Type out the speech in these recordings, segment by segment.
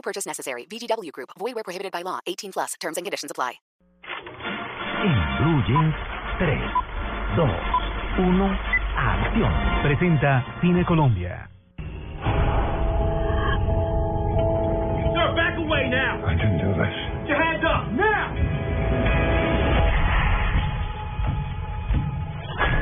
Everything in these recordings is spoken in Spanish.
No purchase necessary. VGW Group. Void where prohibited by law. 18 plus. Terms and conditions apply. En Blue Jeans, 3, 2, 1, acción. Presenta Cine Colombia. Sir, back away now. I didn't do this.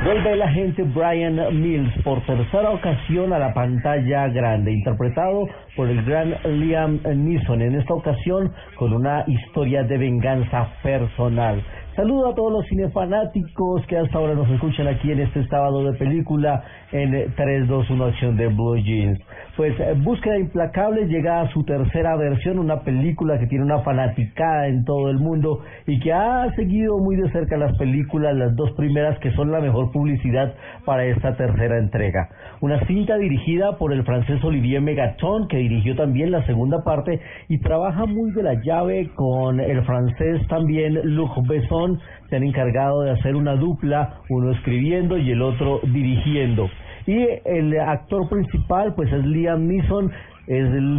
Vuelve el agente Brian Mills por tercera ocasión a la pantalla grande, interpretado por el gran Liam Neeson, en esta ocasión con una historia de venganza personal. Saludo a todos los cinefanáticos que hasta ahora nos escuchan aquí en este sábado de película en 321 Acción de Blue Jeans. Pues eh, Búsqueda Implacable llega a su tercera versión, una película que tiene una fanaticada en todo el mundo y que ha seguido muy de cerca las películas, las dos primeras que son la mejor publicidad para esta tercera entrega. Una cinta dirigida por el francés Olivier Megaton, que dirigió también la segunda parte y trabaja muy de la llave con el francés también Luc Besson, se han encargado de hacer una dupla, uno escribiendo y el otro dirigiendo. Y el actor principal, pues es Liam Neeson,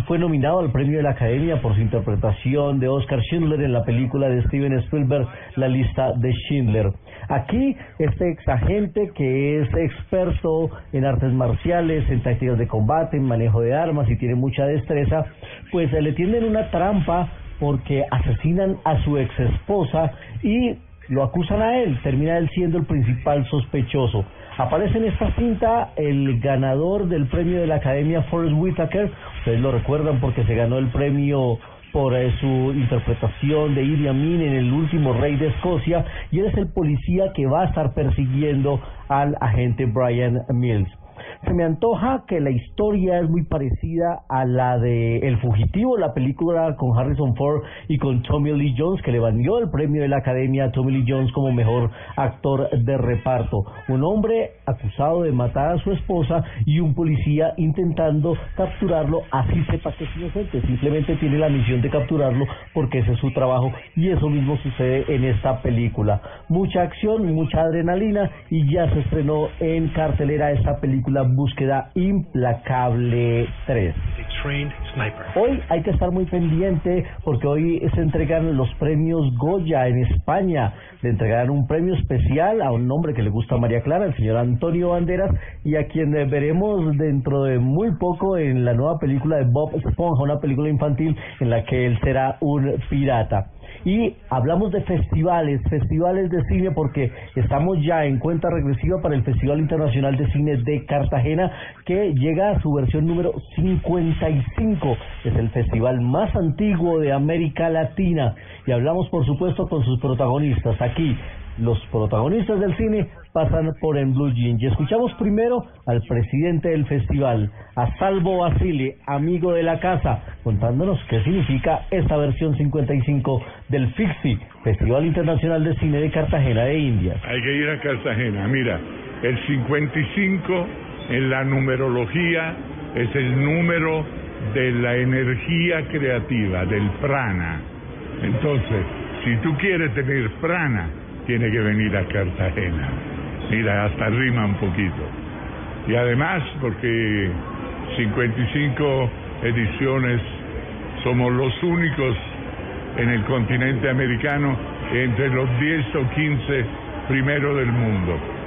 fue nominado al premio de la Academia por su interpretación de Oscar Schindler en la película de Steven Spielberg, La lista de Schindler. Aquí, este ex agente que es experto en artes marciales, en tácticas de combate, en manejo de armas y tiene mucha destreza, pues le tienden una trampa porque asesinan a su ex esposa y lo acusan a él, termina él siendo el principal sospechoso. Aparece en esta cinta el ganador del premio de la Academia Forrest Whitaker, ustedes lo recuerdan porque se ganó el premio por eh, su interpretación de Idi Amin en El último rey de Escocia y él es el policía que va a estar persiguiendo al agente Brian Mills. Se me antoja que la historia es muy parecida a la de El Fugitivo, la película con Harrison Ford y con Tommy Lee Jones, que le valió el premio de la Academia a Tommy Lee Jones como mejor actor de reparto. Un hombre acusado de matar a su esposa y un policía intentando capturarlo, así sepa que es inocente, simplemente tiene la misión de capturarlo porque ese es su trabajo y eso mismo sucede en esta película. Mucha acción, mucha adrenalina y ya se estrenó en cartelera esta película Búsqueda Implacable 3. Hoy hay que estar muy pendiente porque hoy se entregan los premios Goya en España. Le entregarán un premio especial a un hombre que le gusta a María Clara, el señor Antonio Banderas, y a quien veremos dentro de muy poco en la nueva película de Bob Esponja, una película infantil en la que él será un pirata. Y hablamos de festivales, festivales de cine, porque estamos ya en cuenta regresiva para el Festival Internacional de Cine de Cartagena, que llega a su versión número 55. Es el festival más antiguo de América Latina. Y hablamos, por supuesto, con sus protagonistas. Aquí, los protagonistas del cine pasan por en Blue Jean. Y escuchamos primero al presidente del festival, a Salvo Basile, amigo de la casa, contándonos qué significa esta versión 55 del FIXI, Festival Internacional de Cine de Cartagena de Indias. Hay que ir a Cartagena. Mira, el 55 en la numerología es el número de la energía creativa, del prana. Entonces, si tú quieres tener prana, tiene que venir a Cartagena. Mira, hasta rima un poquito. Y además, porque 55 ediciones somos los únicos en el continente americano entre los 10 o 15 primeros del mundo.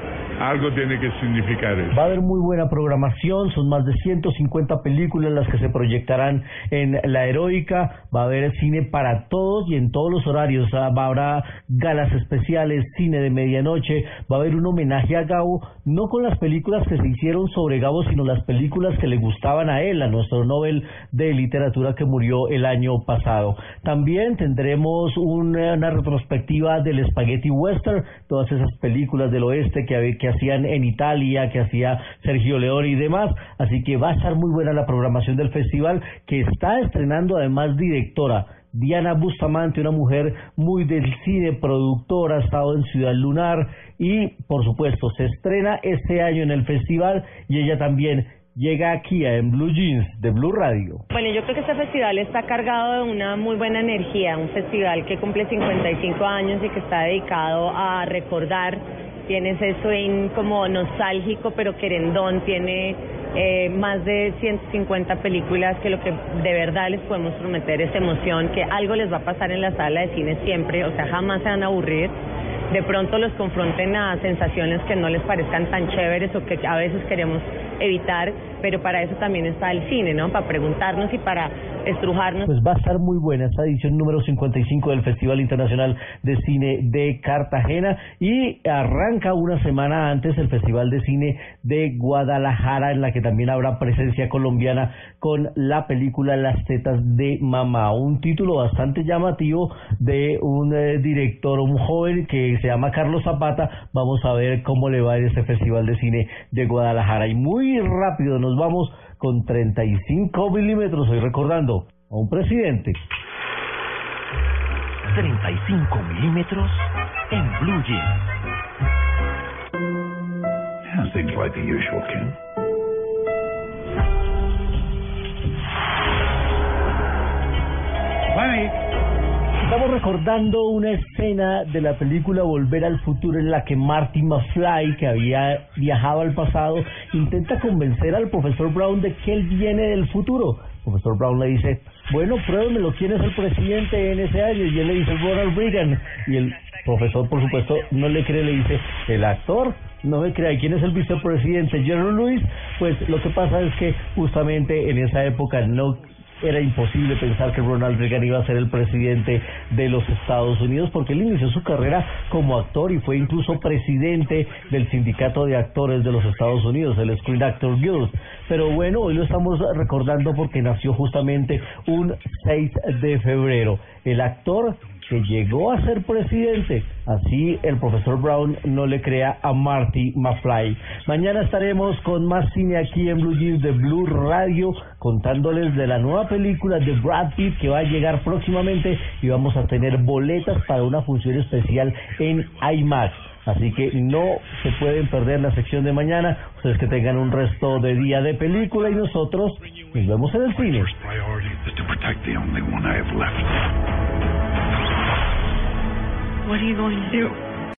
Algo tiene que significar eso. Va a haber muy buena programación, son más de 150 películas las que se proyectarán en la heroica, va a haber cine para todos y en todos los horarios, habrá galas especiales, cine de medianoche, va a haber un homenaje a Gabo, no con las películas que se hicieron sobre Gabo, sino las películas que le gustaban a él, a nuestro Nobel de literatura que murió el año pasado. También tendremos una, retrospectiva del Spaghetti Western, todas esas películas del oeste que, que hacían en Italia, que hacía Sergio León y demás. Así que va a estar muy buena la programación del festival, que está estrenando además directora. Diana Bustamante, una mujer muy del cine, productora, ha estado en Ciudad Lunar y, por supuesto, se estrena este año en el festival y ella también llega aquí en Blue Jeans de Blue Radio. Bueno, yo creo que este festival está cargado de una muy buena energía, un festival que cumple 55 años y que está dedicado a recordar, tiene ese swing como nostálgico pero querendón, tiene eh, más de 150 películas que lo que de verdad les podemos prometer es emoción, que algo les va a pasar en la sala de cine siempre, o sea, jamás se van a aburrir de pronto los confronten a sensaciones que no les parezcan tan chéveres o que a veces queremos evitar, pero para eso también está el cine, ¿no? Para preguntarnos y para estrujarnos. Pues va a estar muy buena esta edición número 55 del Festival Internacional de Cine de Cartagena y arranca una semana antes el Festival de Cine de Guadalajara en la que también habrá presencia colombiana con la película Las tetas de mamá, un título bastante llamativo de un eh, director, un joven que se llama Carlos Zapata. Vamos a ver cómo le va en este Festival de Cine de Guadalajara y muy rápido nos vamos con 35 milímetros, hoy recordando a un presidente. 35 milímetros en Blue Jeans. Yeah, seems like the usual, Ken. Estamos recordando una escena de la película Volver al Futuro en la que Marty McFly, que había viajado al pasado, intenta convencer al profesor Brown de que él viene del futuro. El profesor Brown le dice, bueno, pruébemelo, ¿quién es el presidente en ese año? Y él le dice, Ronald Reagan. Y el profesor, por supuesto, no le cree, le dice, el actor no me crea, ¿quién es el vicepresidente? Jerry Lewis, pues lo que pasa es que justamente en esa época no era imposible pensar que Ronald Reagan iba a ser el presidente de los Estados Unidos porque él inició su carrera como actor y fue incluso presidente del sindicato de actores de los Estados Unidos, el Screen Actors Guild. Pero bueno, hoy lo estamos recordando porque nació justamente un 6 de febrero. El actor que llegó a ser presidente. Así el profesor Brown no le crea a Marty McFly. Mañana estaremos con más cine aquí en Blue Jeans de Blue Radio, contándoles de la nueva película de Brad Pitt que va a llegar próximamente y vamos a tener boletas para una función especial en IMAX. Así que no se pueden perder la sección de mañana. Ustedes que tengan un resto de día de película y nosotros nos vemos en el cine. What are you going to do?